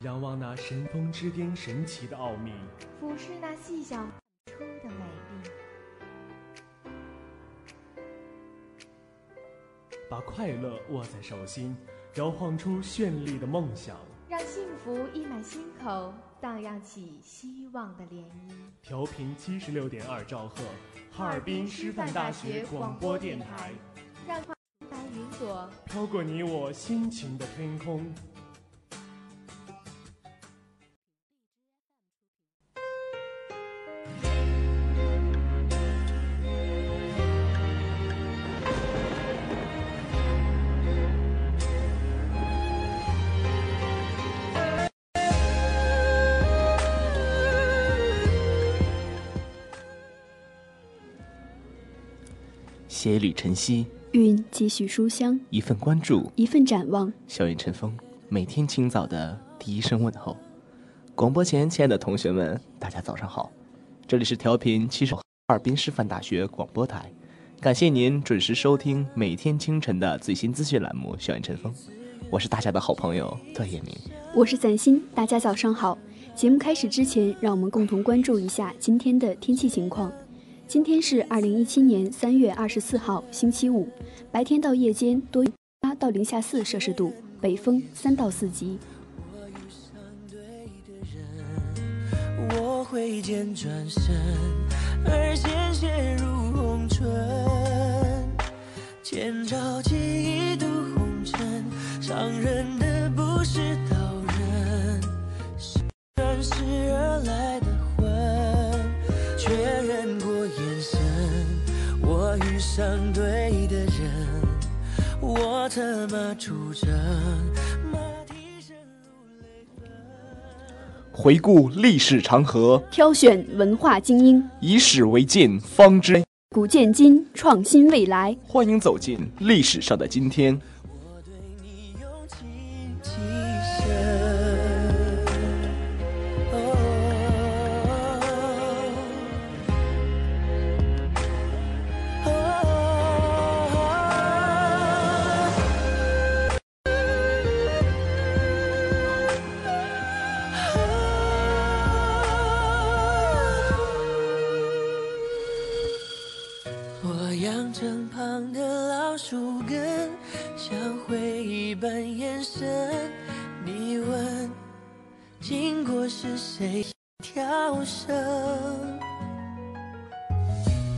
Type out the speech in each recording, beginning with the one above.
仰望那神峰之巅神奇的奥秘，俯视那细小出的美丽，把快乐握在手心，摇晃出绚丽的梦想，让幸福溢满心口，荡漾起希望的涟漪。调频七十六点二兆赫。哈尔滨师范大学广播电台，让白云朵飘过你我心情的天空。携缕晨曦，韵几许书香，一份关注，一份展望。校园晨风，每天清早的第一声问候。广播前，亲爱的同学们，大家早上好！这里是调频七十哈尔滨师范大学广播台，感谢您准时收听每天清晨的最新资讯栏目《校园晨风》，我是大家的好朋友段彦明，我是赞欣，大家早上好。节目开始之前，让我们共同关注一下今天的天气情况。今天是二零一七年三月二十四号，星期五。白天到夜间多八到零下四摄氏度，北风三到四级。我挥剑转身，而鲜血如红唇。千朝记忆渡红尘，伤人的不是刀刃，是转世而来的。相对的人，我策马出征。回顾历史长河，挑选文化精英，以史为鉴，方知古见今，创新未来。欢迎走进历史上的今天。身，你问经过是谁跳绳？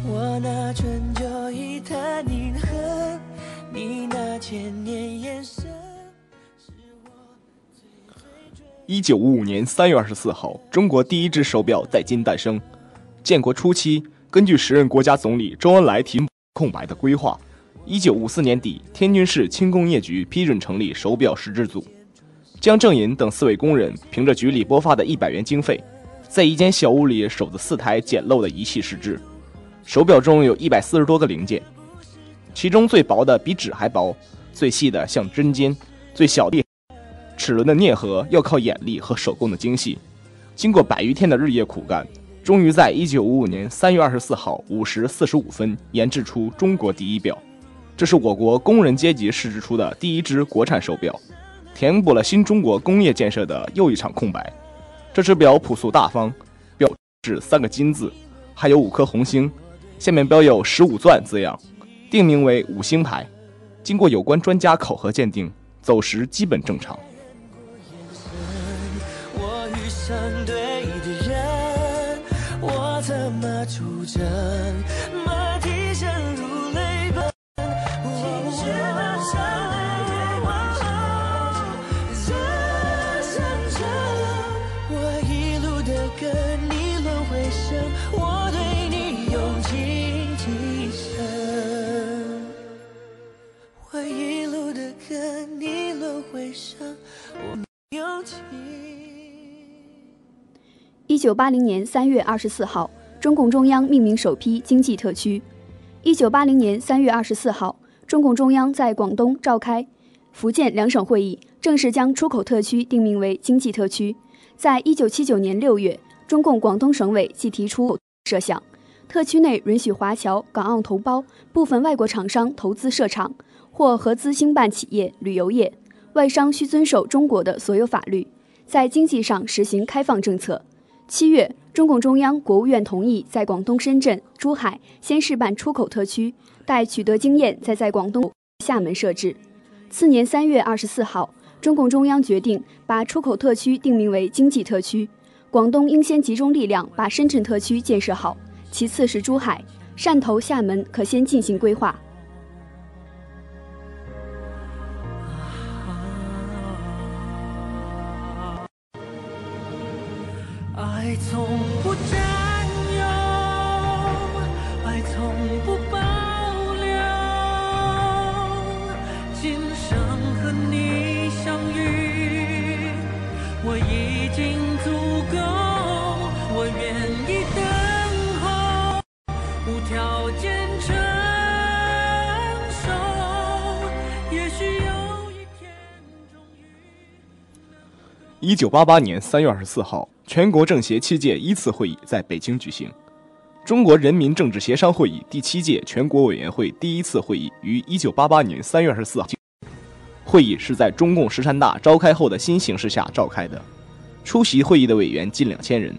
我那春秋一叹银痕，你那千年眼神，是我最一九五五年三月二十四号，中国第一只手表在京诞生。建国初期，根据时任国家总理周恩来提空白的规划。一九五四年底，天津市轻工业局批准成立手表实制组。江正银等四位工人凭着局里拨发的一百元经费，在一间小屋里守着四台简陋的仪器试制。手表中有一百四十多个零件，其中最薄的比纸还薄，最细的像针尖，最小的。齿轮的啮合要靠眼力和手工的精细，经过百余天的日夜苦干，终于在一九五五年三月二十四号五时四十五分研制出中国第一表。这是我国工人阶级试制出的第一只国产手表，填补了新中国工业建设的又一场空白。这只表朴素大方，表是三个金字，还有五颗红星，下面标有“十五钻”字样，定名为五星牌。经过有关专家考核鉴定，走时基本正常。我遇上对的人，我怎么出征？一九八零年三月二十四号，中共中央命名首批经济特区。一九八零年三月二十四号，中共中央在广东召开福建两省会议，正式将出口特区定名为经济特区。在一九七九年六月，中共广东省委即提出设想，特区内允许华侨、港澳同胞、部分外国厂商投资设厂或合资兴办企业、旅游业，外商需遵守中国的所有法律，在经济上实行开放政策。七月，中共中央、国务院同意在广东深圳、珠海先试办出口特区，待取得经验，再在广东、厦门设置。次年三月二十四号，中共中央决定把出口特区定名为经济特区。广东应先集中力量把深圳特区建设好，其次是珠海、汕头、厦门可先进行规划。爱从不假一九八八年三月二十四号，全国政协七届一次会议在北京举行。中国人民政治协商会议第七届全国委员会第一次会议于一九八八年三月二十四号。会议是在中共十三大召开后的新形势下召开的，出席会议的委员近两千人。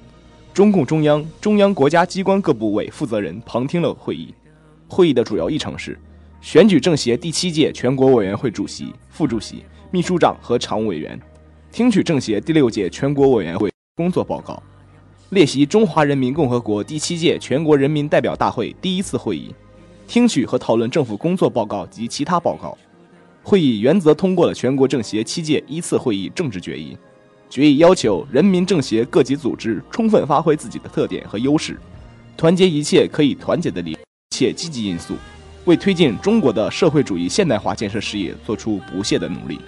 中共中央、中央国家机关各部委负责人旁听了会议。会议的主要议程是选举政协第七届全国委员会主席、副主席、秘书长和常务委员。听取政协第六届全国委员会工作报告，列席中华人民共和国第七届全国人民代表大会第一次会议，听取和讨论政府工作报告及其他报告。会议原则通过了全国政协七届一次会议政治决议。决议要求人民政协各级组织充分发挥自己的特点和优势，团结一切可以团结的力，切积极因素，为推进中国的社会主义现代化建设事业做出不懈的努力。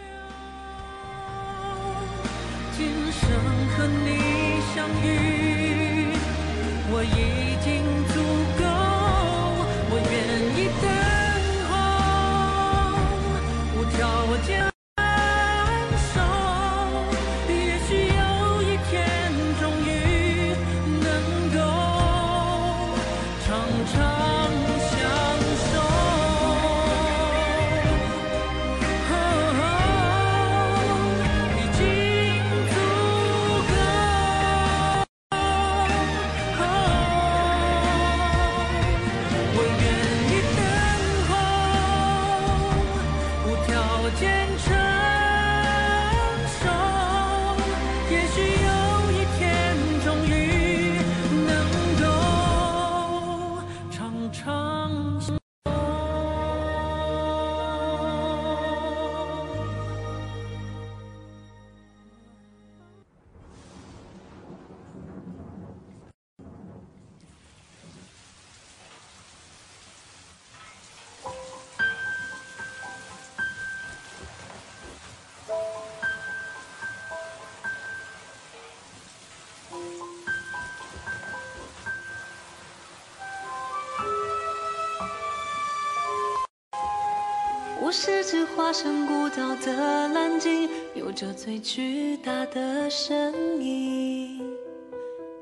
我是只化身孤岛的蓝鲸，有着最巨大的身影。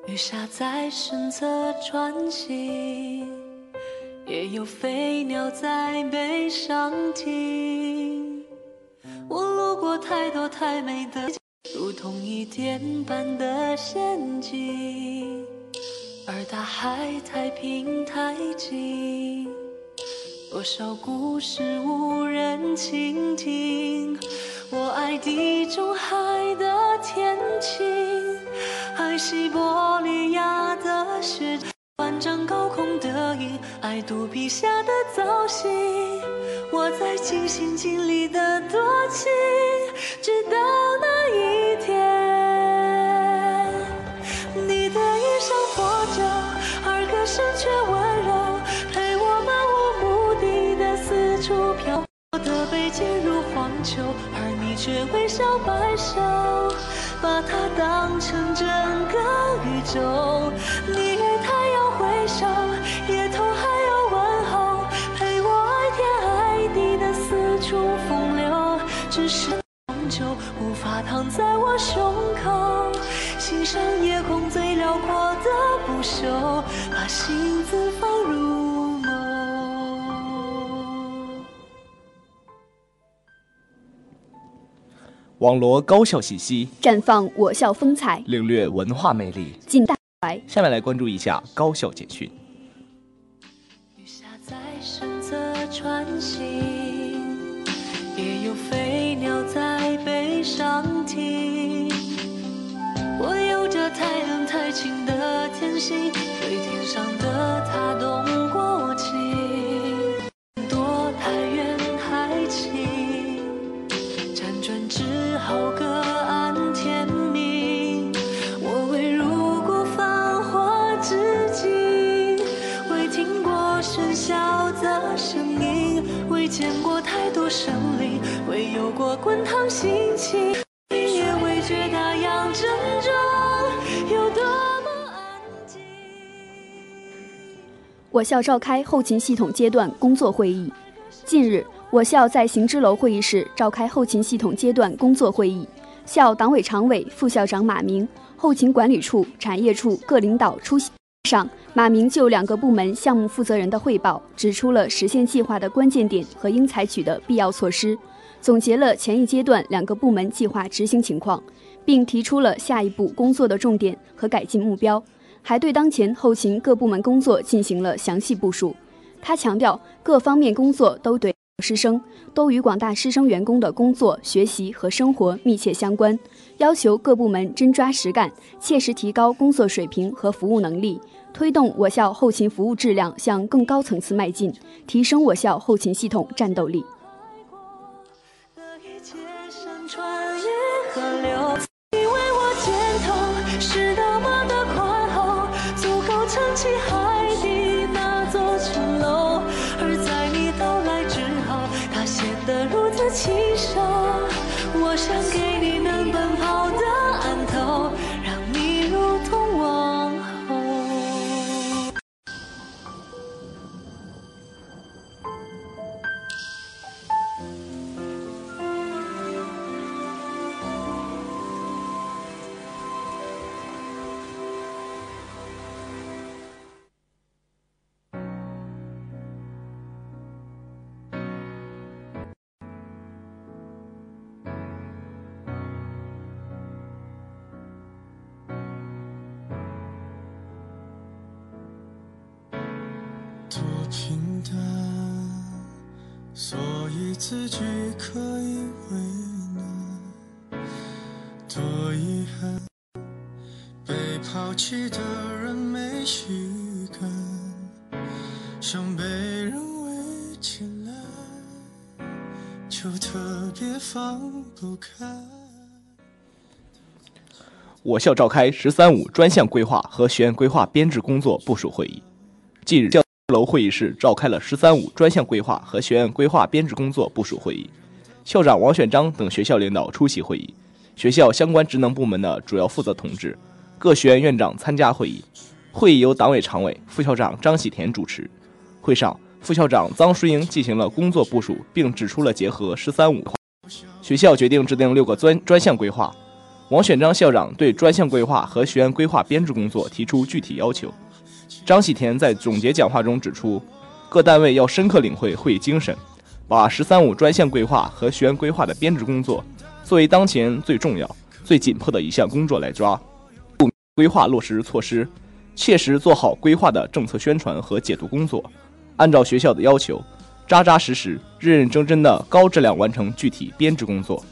雨下在身侧穿行，也有飞鸟在背上停。我路过太多太美的，如同一点般的陷阱，而大海太平太静。多少故事无人倾听，我爱地中海的天晴，爱西伯利亚的雪。万丈高空的鹰，爱肚皮下的造型，我在尽心尽力的多情，直到那一天，而你却微笑摆首，把它当成整个宇宙。你与太阳挥手，夜头还有问候，陪我爱天爱地的四处风流。只是终究无法躺在我胸口，欣赏夜空最辽阔的不朽，把心字放入。网罗高校信息，绽放我校风采，领略文化魅力，尽大怀。下面来关注一下高校简讯。雨下在身侧穿行，也有飞鸟在背上停。我有着太冷太清的天性，对天上的他动我校召开后勤系统阶段工作会议。近日，我校在行知楼会议室召开后勤系统阶段工作会议，校党委常委、副校长马明、后勤管理处、产业处各领导出席。上，马明就两个部门项目负责人的汇报，指出了实现计划的关键点和应采取的必要措施，总结了前一阶段两个部门计划执行情况，并提出了下一步工作的重点和改进目标。还对当前后勤各部门工作进行了详细部署。他强调，各方面工作都对师生都与广大师生员工的工作、学习和生活密切相关，要求各部门真抓实干，切实提高工作水平和服务能力，推动我校后勤服务质量向更高层次迈进，提升我校后勤系统战斗力。得如此清瘦。我想给你能奔跑的想被人围起来，就特别放不开。我校召开“十三五”专项规划和学院规划编制工作部署会议。近日，教楼会议室召开了“十三五”专项规划和学院规划编制工作部署会议，校长王选章等学校领导出席会议，学校相关职能部门的主要负责同志、各学院院长参加会议。会议由党委常委、副校长张喜田主持。会上，副校长臧淑英进行了工作部署，并指出了结合“十三五”，学校决定制定六个专专项规划。王选章校长对专项规划和学院规划编制工作提出具体要求。张喜田在总结讲话中指出，各单位要深刻领会会议精神，把“十三五”专项规划和学院规划的编制工作作为当前最重要、最紧迫的一项工作来抓，规划落实措施，切实做好规划的政策宣传和解读工作，按照学校的要求，扎扎实实、认认真真的高质量完成具体编制工作。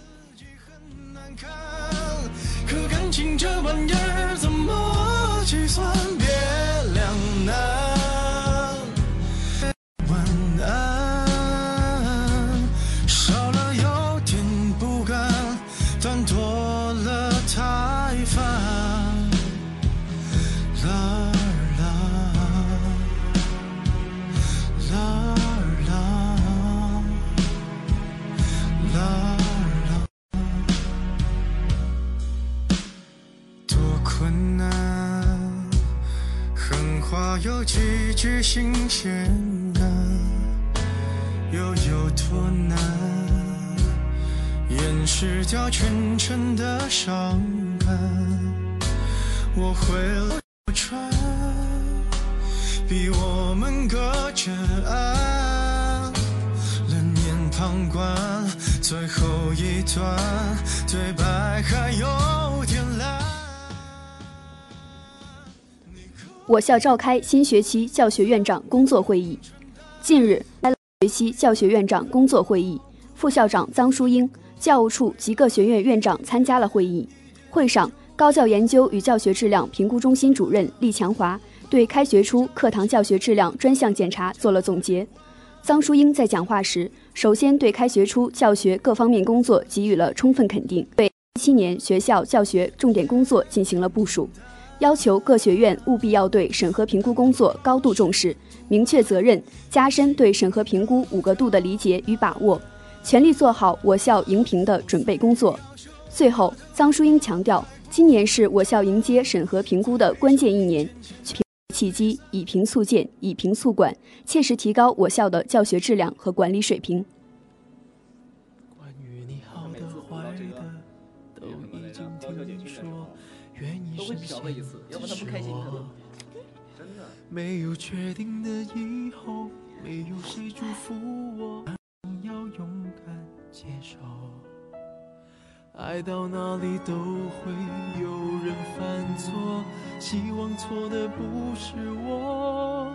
有几句新鲜的，又有多难？掩饰掉全城的伤感，我会流传，比我们隔着岸，冷眼旁观，最后一段对白还有我校召开新学期教学院长工作会议。近日，开学期教学院长工作会议，副校长臧淑英、教务处及各学院院长参加了会议。会上，高教研究与教学质量评估中心主任厉强华对开学初课堂教学质量专项检查做了总结。臧淑英在讲话时，首先对开学初教学各方面工作给予了充分肯定，对一七年学校教学重点工作进行了部署。要求各学院务必要对审核评估工作高度重视，明确责任，加深对审核评估五个度的理解与把握，全力做好我校迎评的准备工作。最后，臧淑英强调，今年是我校迎接审核评估的关键一年，契机以评促建，以评促管，切实提高我校的教学质量和管理水平。意实现，只是我。没有确定的以后，没有谁祝福我，要勇敢接受。爱到哪里都会有人犯错，希望错的不是我。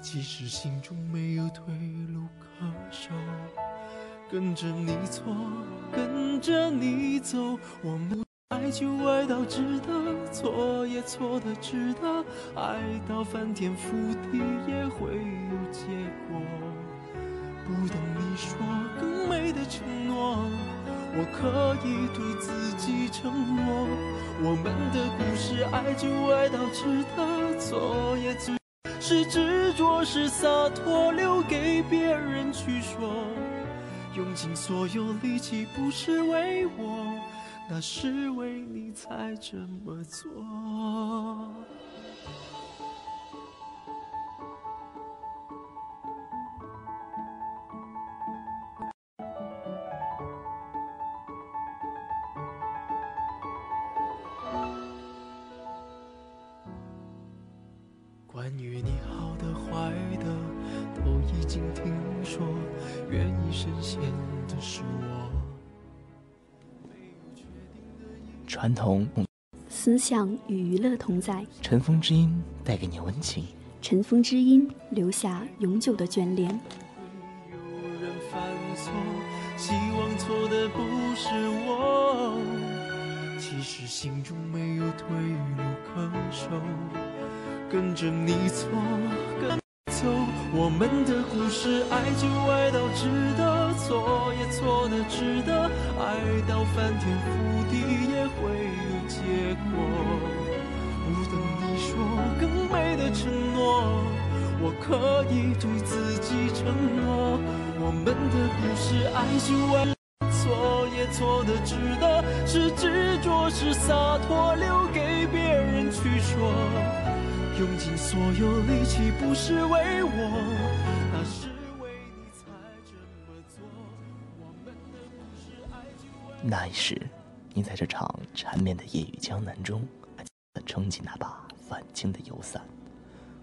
即使心中没有退路可守，跟着你错，跟着你走，我不。爱就爱到值得，错也错的值得，爱到翻天覆地也会有结果。不等你说更美的承诺，我可以对自己承诺。我们的故事，爱就爱到值得，错也值，是执着是洒脱，留给别人去说。用尽所有力气，不是为我。那是为你才这么做。传统思想与娱乐同在，尘封之音带给你温情，尘封之音留下永久的眷恋。有人犯错，希望错的不是我。其实心中没有退路可守，跟着你错，跟走。我们的故事，爱就爱到值得，错也错的值得，爱到翻天覆地也。会有结果，不等你说更美的承诺，我可以对自己承诺。我们的故事，爱就爱，错也错的值得，是执着是洒脱，留给别人去说。用尽所有力气，不是为我，那是为你才这么做。那一时。你在这场缠绵的夜雨江南中，撑起那把泛青的油伞。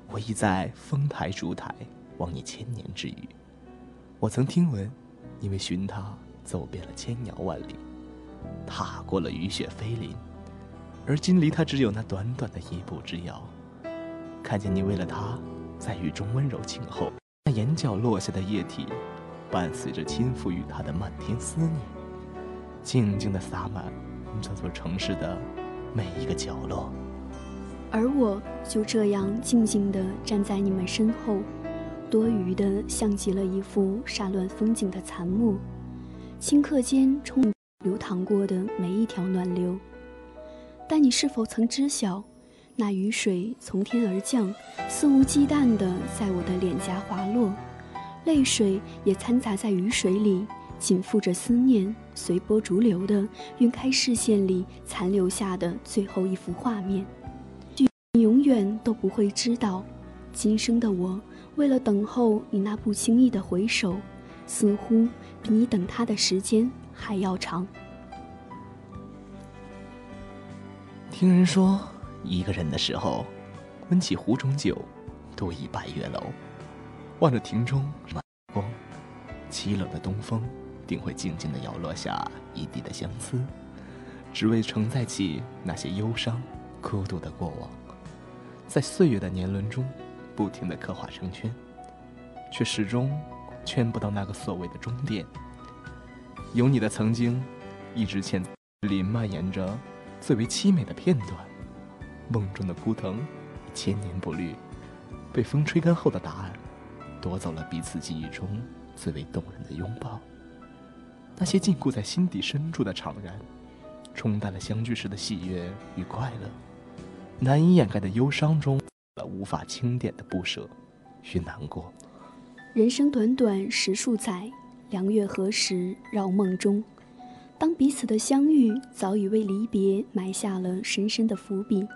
我已在丰台烛台，望你千年之余。我曾听闻，你为寻他走遍了千遥万里，踏过了雨雪飞林，而今离他只有那短短的一步之遥。看见你为了他，在雨中温柔静候，那眼角落下的液体，伴随着亲抚与他的漫天思念，静静的洒满。这座城市的每一个角落，而我就这样静静地站在你们身后，多余的像极了一幅煞乱风景的残墨，顷刻间冲流淌过的每一条暖流。但你是否曾知晓，那雨水从天而降，肆无忌惮地在我的脸颊滑落，泪水也掺杂在雨水里。紧附着思念，随波逐流的晕开视线里残留下的最后一幅画面。你永远。远都不会知道，今生的我为了等候你那不经意的回首，似乎比你等他的时间还要长。听人说，一个人的时候，温起壶中酒，独倚白月楼，望着庭中满光，凄冷的东风，定会静静地摇落下一地的相思，只为承载起那些忧伤、孤独的过往，在岁月的年轮中，不停地刻画成圈，却始终圈不到那个所谓的终点。有你的曾经，一直潜里蔓延着。最为凄美的片段，梦中的枯藤，千年不绿，被风吹干后的答案，夺走了彼此记忆中最为动人的拥抱。那些禁锢在心底深处的怅然，冲淡了相聚时的喜悦与快乐，难以掩盖的忧伤中，了无法清点的不舍与难过。人生短短十数载，良月何时绕梦中？当彼此的相遇早已为离别埋下了深深的伏笔，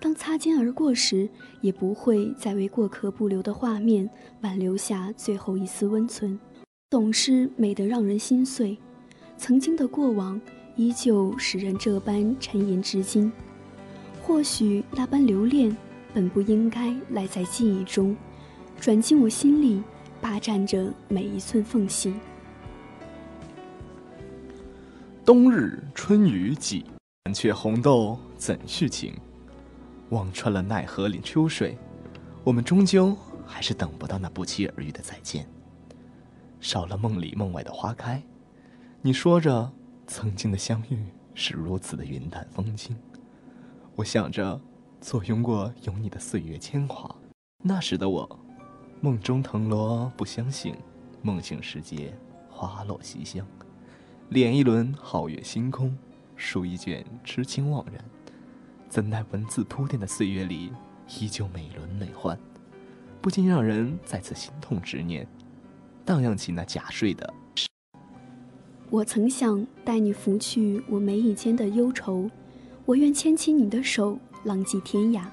当擦肩而过时，也不会再为过客不留的画面挽留下最后一丝温存，总是美得让人心碎。曾经的过往依旧使人这般沉吟至今，或许那般留恋本不应该赖在记忆中，转进我心里，霸占着每一寸缝隙。冬日春雨几，残却红豆怎续情？望穿了奈何岭秋水，我们终究还是等不到那不期而遇的再见。少了梦里梦外的花开，你说着曾经的相遇是如此的云淡风轻，我想着坐拥过有你的岁月铅华。那时的我，梦中藤萝不相醒，梦醒时节花落西厢。敛一轮皓月星空，书一卷痴情惘然，怎奈文字铺垫的岁月里，依旧美轮美奂，不禁让人再次心痛执念，荡漾起那假睡的。我曾想带你拂去我眉宇间的忧愁，我愿牵起你的手，浪迹天涯。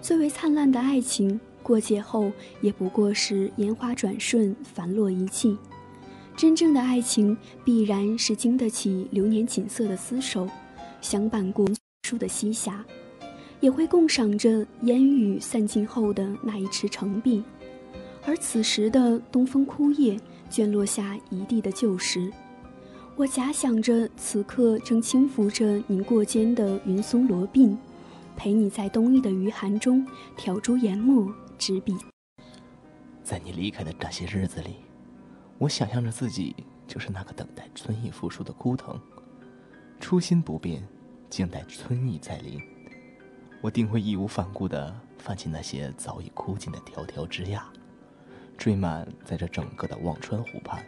最为灿烂的爱情，过节后也不过是烟花转瞬，繁落一气。真正的爱情必然是经得起流年锦瑟的厮守，相伴过的西霞，也会共赏着烟雨散尽后的那一池澄碧。而此时的东风枯叶，卷落下一地的旧时。我假想着此刻正轻抚着你过肩的云松罗鬓，陪你在冬意的余寒中挑珠研墨执笔。在你离开的那些日子里。我想象着自己就是那个等待春意复苏的枯藤，初心不变，静待春意再临。我定会义无反顾地泛起那些早已枯尽的条条枝桠，缀满在这整个的忘川湖畔。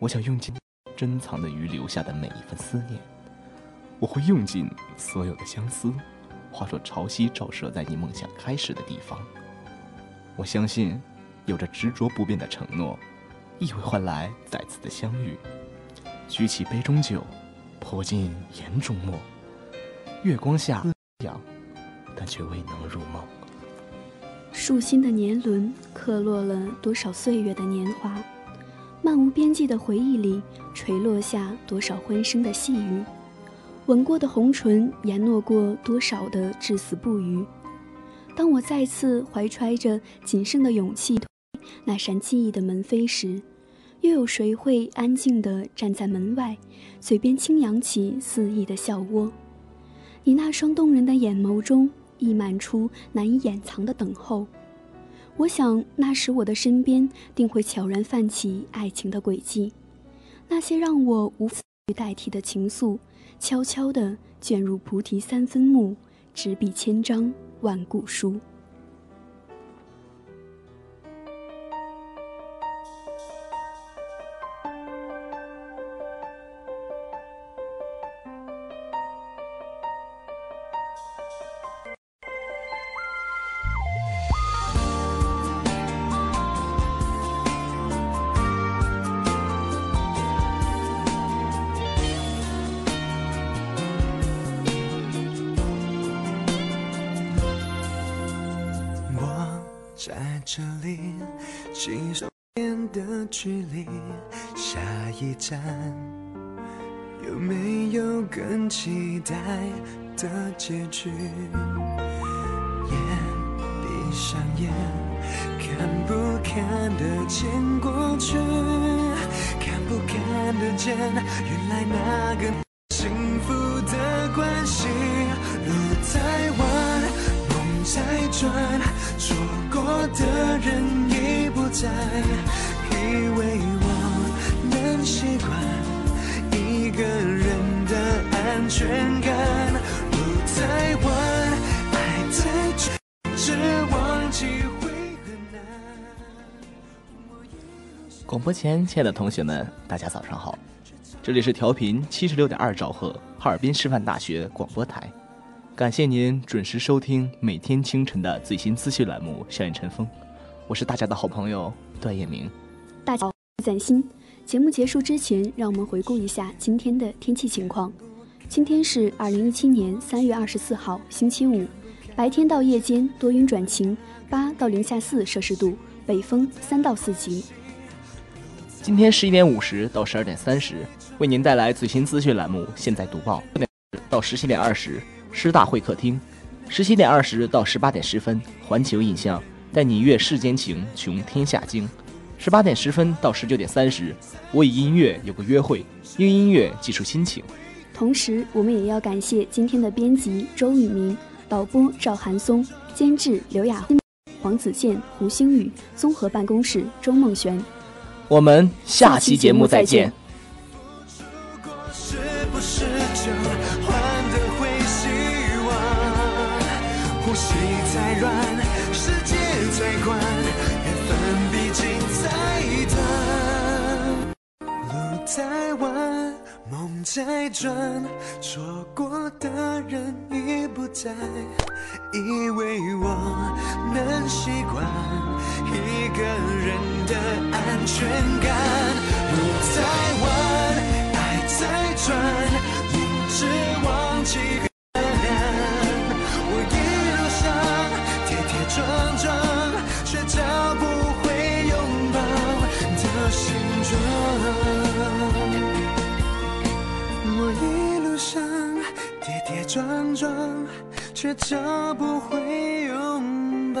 我想用尽珍藏的鱼留下的每一份思念，我会用尽所有的相思，化作潮汐照射在你梦想开始的地方。我相信，有着执着不变的承诺。亦会换来再次的相遇。举起杯中酒，泼进眼中墨。月光下，但却未能入梦。树心的年轮刻落了多少岁月的年华？漫无边际的回忆里，垂落下多少欢声的细语？吻过的红唇，言诺过多少的至死不渝？当我再次怀揣着仅剩的勇气。推那扇记忆的门扉时，又有谁会安静地站在门外，嘴边轻扬起肆意的笑窝？你那双动人的眼眸中溢满出难以掩藏的等候。我想，那时我的身边定会悄然泛起爱情的轨迹，那些让我无法代替的情愫，悄悄地卷入菩提三分木，执笔千章万古书。看不看得见过去？看不看得见原来那个幸福的关系？路在弯，梦在转，错过的人已不在，以为我能习惯一个人的安全广播前，亲爱的同学们，大家早上好，这里是调频七十六点二兆赫，哈尔滨师范大学广播台，感谢您准时收听每天清晨的最新资讯栏目《校园晨风》，我是大家的好朋友段彦明。大家好，在心。节目结束之前，让我们回顾一下今天的天气情况。今天是二零一七年三月二十四号，星期五，白天到夜间多云转晴，八到零下四摄氏度，北风三到四级。今天十一点五十到十二点三十，为您带来最新资讯栏目《现在读报》。到十七点二十，师大会客厅；十七点二十到十八点十分，环球印象带你阅世间情，穷天下经；十八点十分到十九点三十，我与音乐有个约会，用音乐记述心情。同时，我们也要感谢今天的编辑周宇明、导播赵寒松、监制刘雅欣、黄子健、胡星宇、综合办公室周梦璇。我们下期节目再见。如果是不是就换得回希望？呼吸再乱，世界再宽，缘分毕竟在等。路在弯，梦在转，错过的人已不在，以为我能习惯一个人的安全感。路在弯，爱在转，明知忘记很难。我一路上跌跌撞撞，却找不回拥抱的形状。我一路上跌跌撞撞，却找不回拥抱